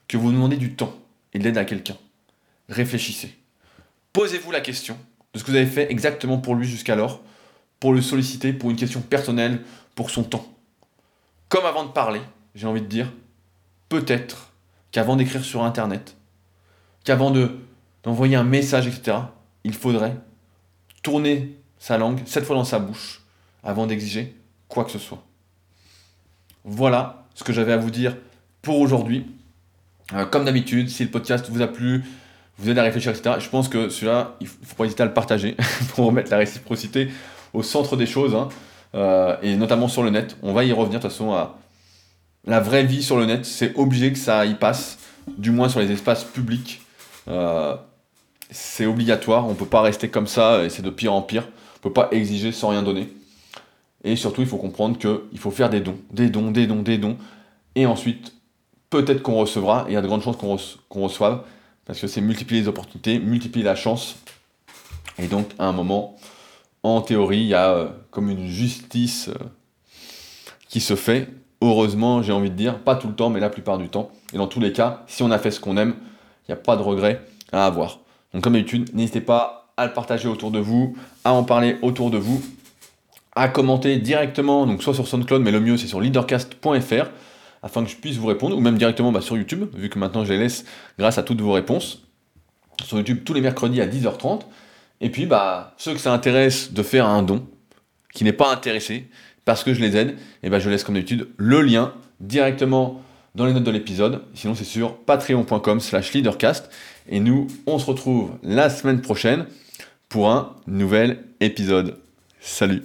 que vous demandez du temps et de l'aide à quelqu'un, réfléchissez. Posez-vous la question de ce que vous avez fait exactement pour lui jusqu'alors, pour le solliciter, pour une question personnelle, pour son temps. Comme avant de parler, j'ai envie de dire, peut-être qu'avant d'écrire sur Internet, qu'avant de, d'envoyer un message, etc., il faudrait tourner sa langue sept fois dans sa bouche avant d'exiger quoi que ce soit. Voilà ce que j'avais à vous dire pour aujourd'hui. Euh, comme d'habitude, si le podcast vous a plu, vous aide à réfléchir, etc., je pense que celui-là, il ne faut pas hésiter à le partager pour remettre la réciprocité au centre des choses, hein. euh, et notamment sur le net. On va y revenir de toute façon à la vraie vie sur le net. C'est obligé que ça y passe, du moins sur les espaces publics. Euh, c'est obligatoire, on ne peut pas rester comme ça, et c'est de pire en pire peut pas exiger sans rien donner. Et surtout, il faut comprendre qu'il faut faire des dons, des dons, des dons, des dons. Et ensuite, peut-être qu'on recevra, et il y a de grandes chances qu'on reçoive, parce que c'est multiplier les opportunités, multiplier la chance. Et donc, à un moment, en théorie, il y a euh, comme une justice euh, qui se fait. Heureusement, j'ai envie de dire, pas tout le temps, mais la plupart du temps. Et dans tous les cas, si on a fait ce qu'on aime, il n'y a pas de regret à avoir. Donc, comme d'habitude, n'hésitez pas à le partager autour de vous, à en parler autour de vous, à commenter directement, donc soit sur SoundCloud, mais le mieux c'est sur leadercast.fr, afin que je puisse vous répondre, ou même directement bah, sur YouTube, vu que maintenant je les laisse grâce à toutes vos réponses. Sur YouTube tous les mercredis à 10h30. Et puis, bah, ceux que ça intéresse de faire un don, qui n'est pas intéressé, parce que je les aide, et bah, je laisse comme d'habitude le lien directement dans les notes de l'épisode. Sinon, c'est sur patreon.com slash leadercast. Et nous, on se retrouve la semaine prochaine pour un nouvel épisode. Salut